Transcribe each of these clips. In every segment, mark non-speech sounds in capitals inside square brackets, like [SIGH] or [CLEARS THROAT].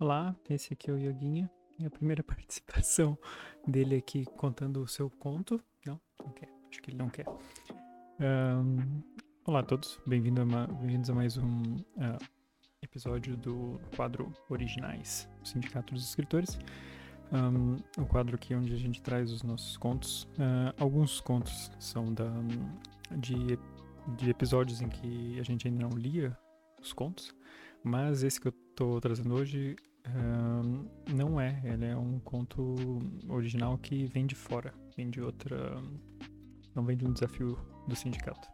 Olá, esse aqui é o Yoguinha. É a primeira [LAUGHS] participação dele aqui contando o seu conto. Não, não quer. Acho que ele não quer. Um, olá a todos, bem-vindos a, bem a, mais um uh, episódio do quadro Originais do Sindicato dos Escritores. Um, o quadro aqui onde a gente traz os nossos contos. Uh, alguns contos são da, de, de episódios em que a gente ainda não lia os contos, mas esse que eu estou trazendo hoje não é, ele é um conto original que vem de fora, vem de outra. Não vem de um desafio do sindicato.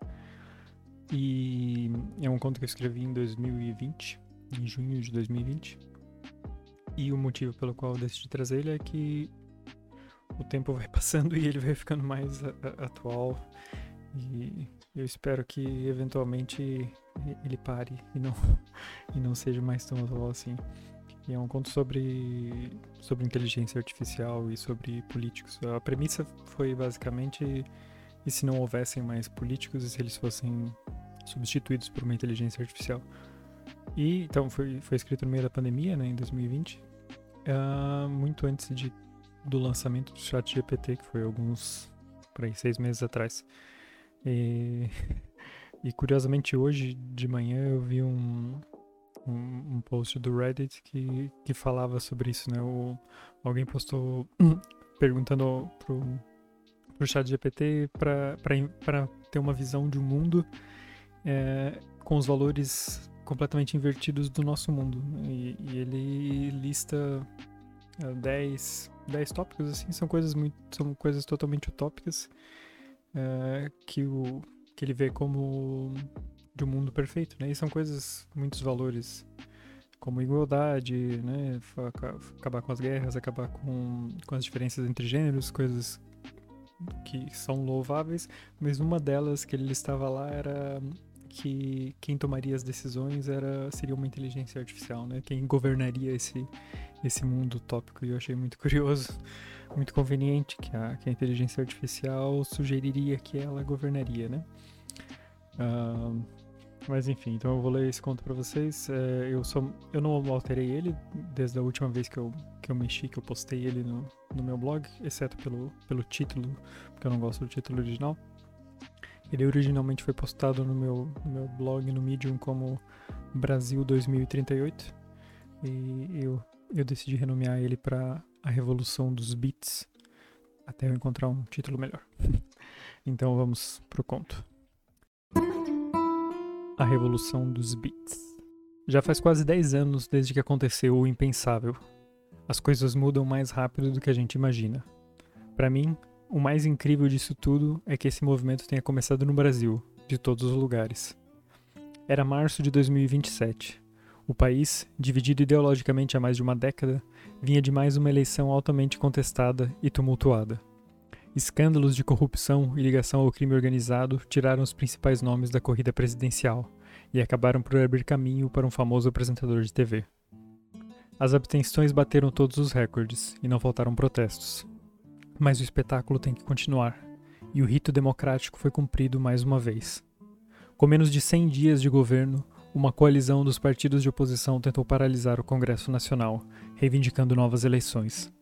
E é um conto que eu escrevi em 2020, em junho de 2020. E o motivo pelo qual eu decidi trazer ele é que o tempo vai [LAUGHS] passando e ele vai ficando mais atual. E eu espero que eventualmente ele pare e não, [LAUGHS] e não seja mais tão atual assim. E é um conto sobre, sobre inteligência artificial e sobre políticos. A premissa foi basicamente e se não houvessem mais políticos e se eles fossem substituídos por uma inteligência artificial. E então foi, foi escrito no meio da pandemia, né, em 2020, uh, ah, muito antes de, do lançamento do Chat GPT, que foi alguns por aí seis meses atrás. E, [LAUGHS] e curiosamente hoje de manhã eu vi um, um, um, post do Reddit que, que falava sobre isso, né? O, alguém postou [CLEARS THROAT] perguntando pro, pro chat GPT para ter uma visão de um mundo é, com os valores completamente invertidos do nosso mundo. E, e ele lista 10, é, 10 tópicos, assim, são coisas muito. são coisas totalmente utópicas é, que, o, que ele vê como de um mundo perfeito, né? E são coisas, muitos valores, como igualdade, né? Acabar com as guerras, acabar com, com as diferenças entre gêneros, coisas que são louváveis, mas uma delas que ele estava lá era que quem tomaria as decisões era seria uma inteligência artificial, né? Quem governaria esse esse mundo utópico. E eu achei muito curioso, muito conveniente que a, que a inteligência artificial sugeriria que ela governaria, né? Uh, mas enfim, então eu vou ler esse conto para vocês. É, eu, só, eu não alterei ele desde a última vez que eu, que eu mexi, que eu postei ele no, no meu blog, exceto pelo, pelo título, porque eu não gosto do título original. Ele originalmente foi postado no meu, no meu blog, no Medium, como Brasil 2038. E eu, eu decidi renomear ele para A Revolução dos Beats, até eu encontrar um título melhor. [LAUGHS] então vamos pro conto. A Revolução dos Beats. Já faz quase 10 anos desde que aconteceu o impensável. As coisas mudam mais rápido do que a gente imagina. Para mim, o mais incrível disso tudo é que esse movimento tenha começado no Brasil, de todos os lugares. Era março de 2027. O país, dividido ideologicamente há mais de uma década, vinha de mais uma eleição altamente contestada e tumultuada. Escândalos de corrupção e ligação ao crime organizado tiraram os principais nomes da corrida presidencial e acabaram por abrir caminho para um famoso apresentador de TV. As abstenções bateram todos os recordes e não faltaram protestos. Mas o espetáculo tem que continuar, e o rito democrático foi cumprido mais uma vez. Com menos de 100 dias de governo, uma coalizão dos partidos de oposição tentou paralisar o Congresso Nacional, reivindicando novas eleições.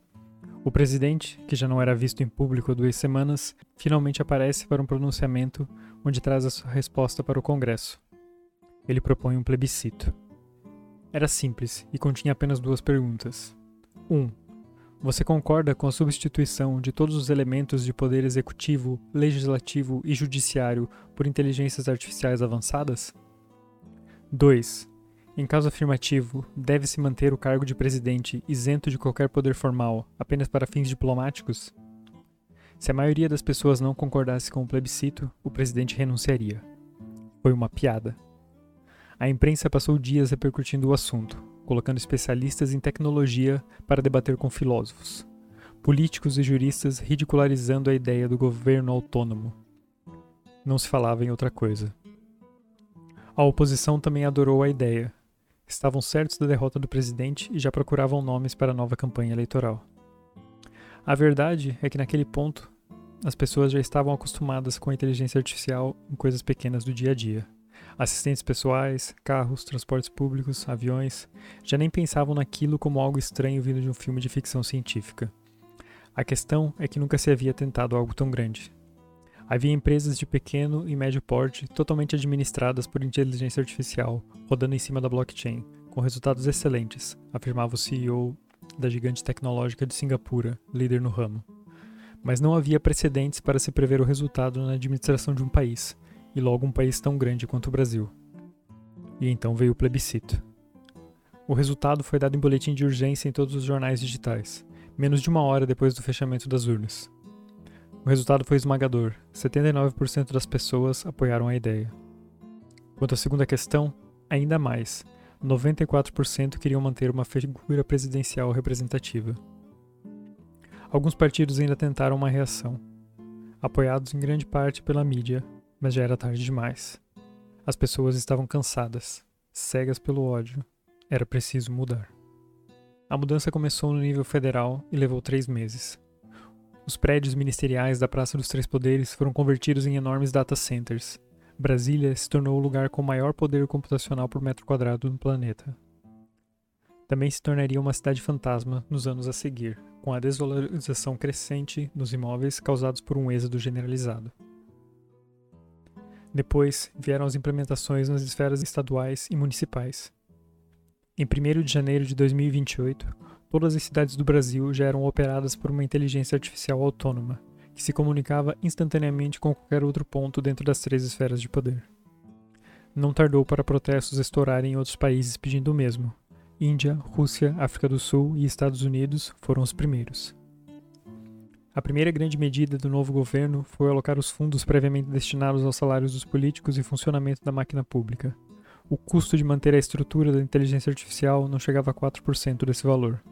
O presidente, que já não era visto em público há duas semanas, finalmente aparece para um pronunciamento onde traz a sua resposta para o Congresso. Ele propõe um plebiscito. Era simples e continha apenas duas perguntas. 1. Um, você concorda com a substituição de todos os elementos de poder executivo, legislativo e judiciário por inteligências artificiais avançadas? 2. Em caso afirmativo, deve-se manter o cargo de presidente isento de qualquer poder formal, apenas para fins diplomáticos? Se a maioria das pessoas não concordasse com o plebiscito, o presidente renunciaria. Foi uma piada. A imprensa passou dias repercutindo o assunto, colocando especialistas em tecnologia para debater com filósofos, políticos e juristas ridicularizando a ideia do governo autônomo. Não se falava em outra coisa. A oposição também adorou a ideia, estavam certos da derrota do presidente e já procuravam nomes para a nova campanha eleitoral. A verdade é que naquele ponto, as pessoas já estavam acostumadas com a inteligência artificial em coisas pequenas do dia a dia. Assistentes pessoais, carros, transportes públicos, aviões, já nem pensavam naquilo como algo estranho vindo de um filme de ficção científica. A questão é que nunca se havia tentado algo tão grande. Havia empresas de pequeno e médio porte totalmente administradas por inteligência artificial, rodando em cima da blockchain, com resultados excelentes, afirmava o CEO da gigante tecnológica de Singapura, líder no ramo. Mas não havia precedentes para se prever o resultado na administração de um país, e logo um país tão grande quanto o Brasil. E então veio o plebiscito. O resultado foi dado em boletim de urgência em todos os jornais digitais, menos de uma hora depois do fechamento das urnas. O resultado foi esmagador: 79% das pessoas apoiaram a ideia. Quanto à segunda questão, ainda mais: 94% queriam manter uma figura presidencial representativa. Alguns partidos ainda tentaram uma reação, apoiados em grande parte pela mídia, mas já era tarde demais. As pessoas estavam cansadas, cegas pelo ódio. Era preciso mudar. A mudança começou no nível federal e levou três meses. Os prédios ministeriais da Praça dos Três Poderes foram convertidos em enormes data centers. Brasília se tornou o lugar com maior poder computacional por metro quadrado no planeta. Também se tornaria uma cidade fantasma nos anos a seguir, com a desvalorização crescente dos imóveis causados por um êxodo generalizado. Depois vieram as implementações nas esferas estaduais e municipais. Em 1 de janeiro de 2028, todas as cidades do Brasil já eram operadas por uma inteligência artificial autônoma, que se comunicava instantaneamente com qualquer outro ponto dentro das três esferas de poder. Não tardou para protestos estourarem em outros países pedindo o mesmo. Índia, Rússia, África do Sul e Estados Unidos foram os primeiros. A primeira grande medida do novo governo foi alocar os fundos previamente destinados aos salários dos políticos e funcionamento da máquina pública. O custo de manter a estrutura da inteligência artificial não chegava a 4% desse valor.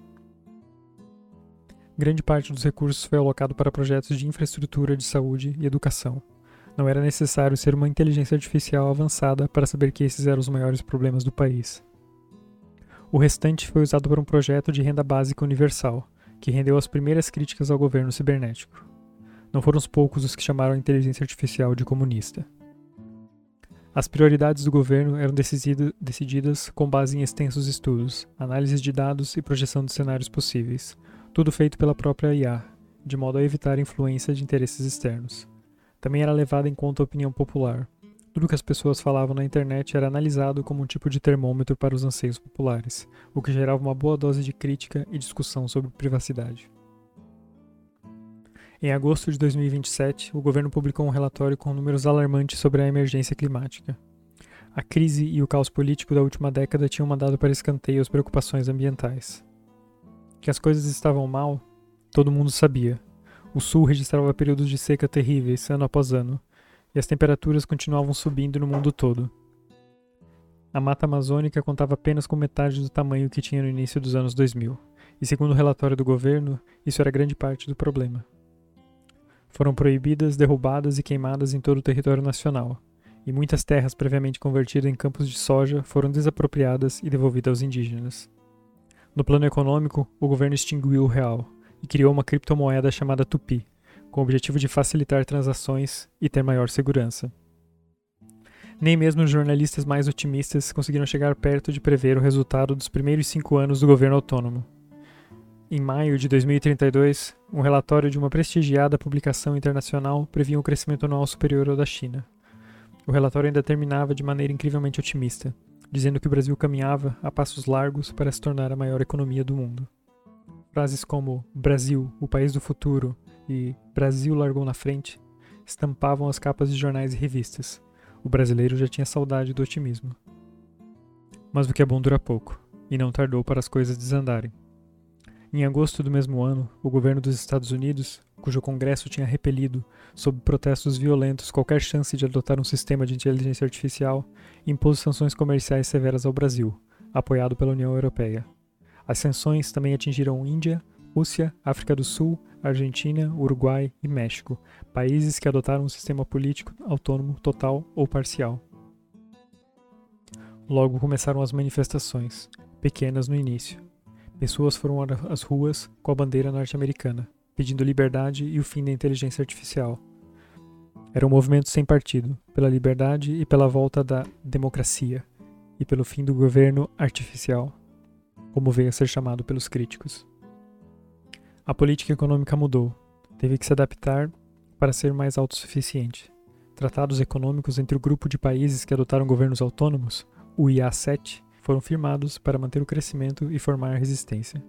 Grande parte dos recursos foi alocado para projetos de infraestrutura de saúde e educação. Não era necessário ser uma inteligência artificial avançada para saber que esses eram os maiores problemas do país. O restante foi usado para um projeto de renda básica universal, que rendeu as primeiras críticas ao governo cibernético. Não foram os poucos os que chamaram a inteligência artificial de comunista. As prioridades do governo eram decididas com base em extensos estudos, análises de dados e projeção de cenários possíveis, tudo feito pela própria IA, de modo a evitar influência de interesses externos. Também era levada em conta a opinião popular. Tudo que as pessoas falavam na internet era analisado como um tipo de termômetro para os anseios populares, o que gerava uma boa dose de crítica e discussão sobre privacidade. Em agosto de 2027, o governo publicou um relatório com números alarmantes sobre a emergência climática. A crise e o caos político da última década tinham mandado para escanteio as preocupações ambientais. Que as coisas estavam mal, todo mundo sabia. O Sul registrava períodos de seca terríveis, ano após ano, e as temperaturas continuavam subindo no mundo todo. A mata amazônica contava apenas com metade do tamanho que tinha no início dos anos 2000, e segundo o relatório do governo, isso era grande parte do problema. Foram proibidas, derrubadas e queimadas em todo o território nacional, e muitas terras previamente convertidas em campos de soja foram desapropriadas e devolvidas aos indígenas. No plano econômico, o governo extinguiu o real e criou uma criptomoeda chamada Tupi, com o objetivo de facilitar transações e ter maior segurança. Nem mesmo os jornalistas mais otimistas conseguiram chegar perto de prever o resultado dos primeiros cinco anos do governo autônomo. Em maio de 2032, um relatório de uma prestigiada publicação internacional previa um crescimento anual superior ao da China. O relatório ainda terminava de maneira incrivelmente otimista, dizendo que o Brasil caminhava a passos largos para se tornar a maior economia do mundo. Frases como Brasil, o país do futuro, e Brasil largou na frente estampavam as capas de jornais e revistas. O brasileiro já tinha saudade do otimismo. Mas o que é bom dura pouco, e não tardou para as coisas desandarem. Em agosto do mesmo ano, o governo dos Estados Unidos, cujo Congresso tinha repelido, sob protestos violentos, qualquer chance de adotar um sistema de inteligência artificial, impôs sanções comerciais severas ao Brasil, apoiado pela União Europeia. As sanções também atingiram Índia, Rússia, África do Sul, Argentina, Uruguai e México, países que adotaram um sistema político autônomo total ou parcial. Logo começaram as manifestações, pequenas no início. Pessoas foram às ruas com a bandeira norte-americana, pedindo liberdade e o fim da inteligência artificial. Era um movimento sem partido, pela liberdade e pela volta da democracia, e pelo fim do governo artificial, como veio a ser chamado pelos críticos. A política econômica mudou, teve que se adaptar para ser mais autossuficiente. Tratados econômicos entre o grupo de países que adotaram governos autônomos, o IA7, foram firmados para manter o crescimento e formar resistência.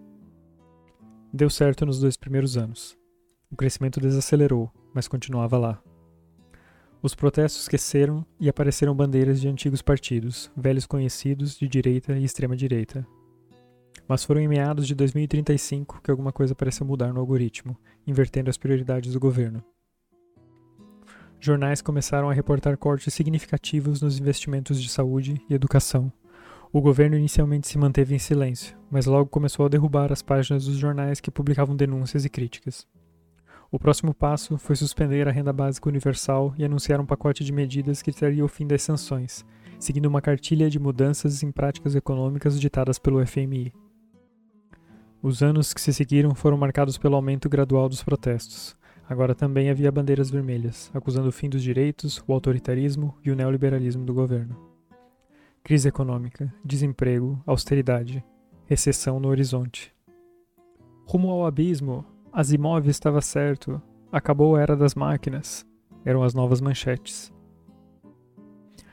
Deu certo nos dois primeiros anos. O crescimento desacelerou, mas continuava lá. Os protestos cresceram e apareceram bandeiras de antigos partidos, velhos conhecidos de direita e extrema-direita. Mas foram em meados de 2035 que alguma coisa pareceu mudar no algoritmo, invertendo as prioridades do governo. Jornais começaram a reportar cortes significativos nos investimentos de saúde e educação. O governo inicialmente se manteve em silêncio, mas logo começou a derrubar as páginas dos jornais que publicavam denúncias e críticas. O próximo passo foi suspender a renda básica universal e anunciar um pacote de medidas que traria o fim das sanções, seguindo uma cartilha de mudanças em práticas econômicas ditadas pelo FMI. Os anos que se seguiram foram marcados pelo aumento gradual dos protestos. Agora também havia bandeiras vermelhas, acusando o fim dos direitos, o autoritarismo e o neoliberalismo do governo. Crise econômica, desemprego, austeridade, recessão no horizonte. Rumo ao abismo, Asimov estava certo. Acabou a era das máquinas. Eram as novas manchetes.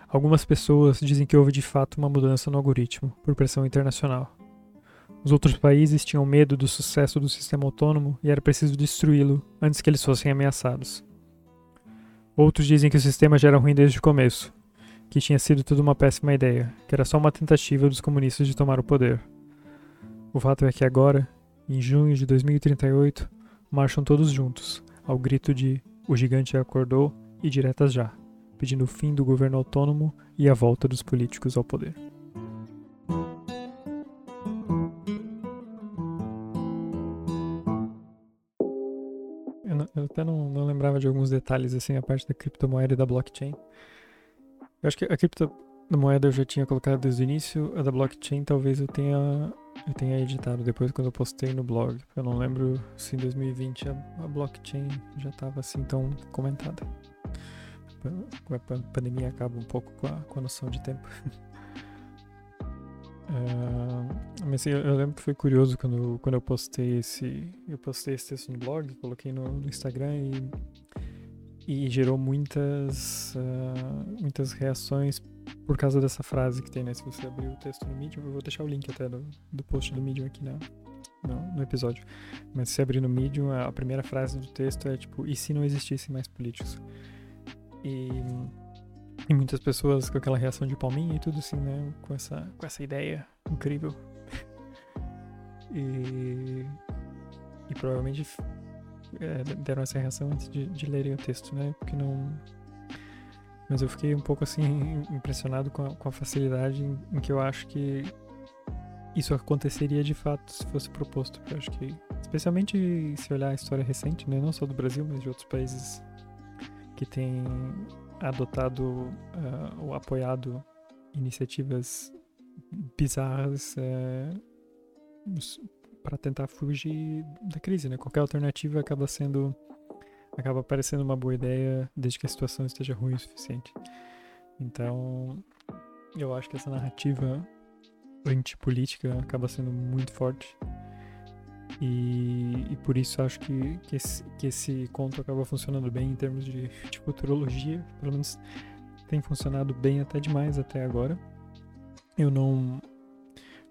Algumas pessoas dizem que houve de fato uma mudança no algoritmo, por pressão internacional. Os outros países tinham medo do sucesso do sistema autônomo e era preciso destruí-lo antes que eles fossem ameaçados. Outros dizem que o sistema já era ruim desde o começo, que tinha sido tudo uma péssima ideia, que era só uma tentativa dos comunistas de tomar o poder. O fato é que agora, em junho de 2038, marcham todos juntos, ao grito de O gigante acordou e diretas já, pedindo o fim do governo autônomo e a volta dos políticos ao poder. Eu, até não, não, lembrava de alguns detalhes, assim, a parte da criptomoeda e da blockchain. Eu acho que a criptomoeda eu já tinha colocado desde o início, a da blockchain talvez eu tenha eu tenho editado depois quando eu postei no blog. Eu não lembro se em 2020 a, a blockchain já estava assim tão comentada. A pandemia acaba um pouco com a, com a noção de tempo. uh, [LAUGHS] mas eu, eu, lembro que foi curioso quando, quando eu postei esse eu postei esse texto no blog, coloquei no, no Instagram e, e gerou muitas uh, muitas reações por causa dessa frase que tem, né? Se você abrir o texto no Medium, eu vou deixar o link até do, do post do Medium aqui na, no, no, episódio. Mas se abrir no Medium, a, primeira frase do texto é tipo, e se não existissem mais políticos? E, e muitas pessoas com aquela reação de palminha e tudo assim, né? Com essa, com essa ideia incrível. [LAUGHS] e, e provavelmente é, deram essa reação antes de, de lerem o texto, né? Porque não mas eu fiquei um pouco assim impressionado com a, com a facilidade em, em, que eu acho que isso aconteceria de fato se fosse proposto. Eu acho que, especialmente se olhar a história recente, né, não só do Brasil, mas de outros países que têm adotado uh, ou apoiado iniciativas bizarras uh, para tentar fugir da crise, né? Qualquer alternativa acaba sendo acaba parecendo uma boa ideia desde que a situação esteja ruim o suficiente. Então, eu acho que essa narrativa antipolítica acaba sendo muito forte. E, e por isso acho que, que, esse, que esse conto acaba funcionando bem em termos de, de futurologia. Pelo menos tem funcionado bem até demais até agora. Eu não.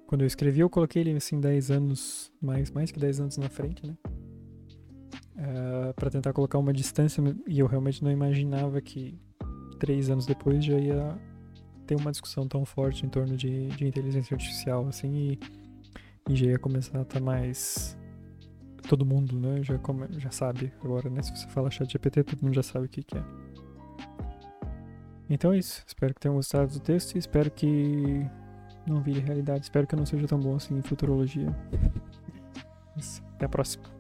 Quando eu escrevi, eu coloquei ele assim 10 anos, mais, mais que 10 anos na frente, né? uh, eh, para tentar colocar uma distância e eu realmente não imaginava que três anos depois já ia ter uma discussão tão forte em torno de, de inteligência artificial assim e, e já ia começar a estar tá mais todo mundo né? Já come, já sabe agora né? Se você fala chat GPT todo mundo já sabe o que, que é. Então é isso. Espero que tenham gostado do texto e espero que não vire realidade. Espero que eu não seja tão bom assim em futurologia. Até a próxima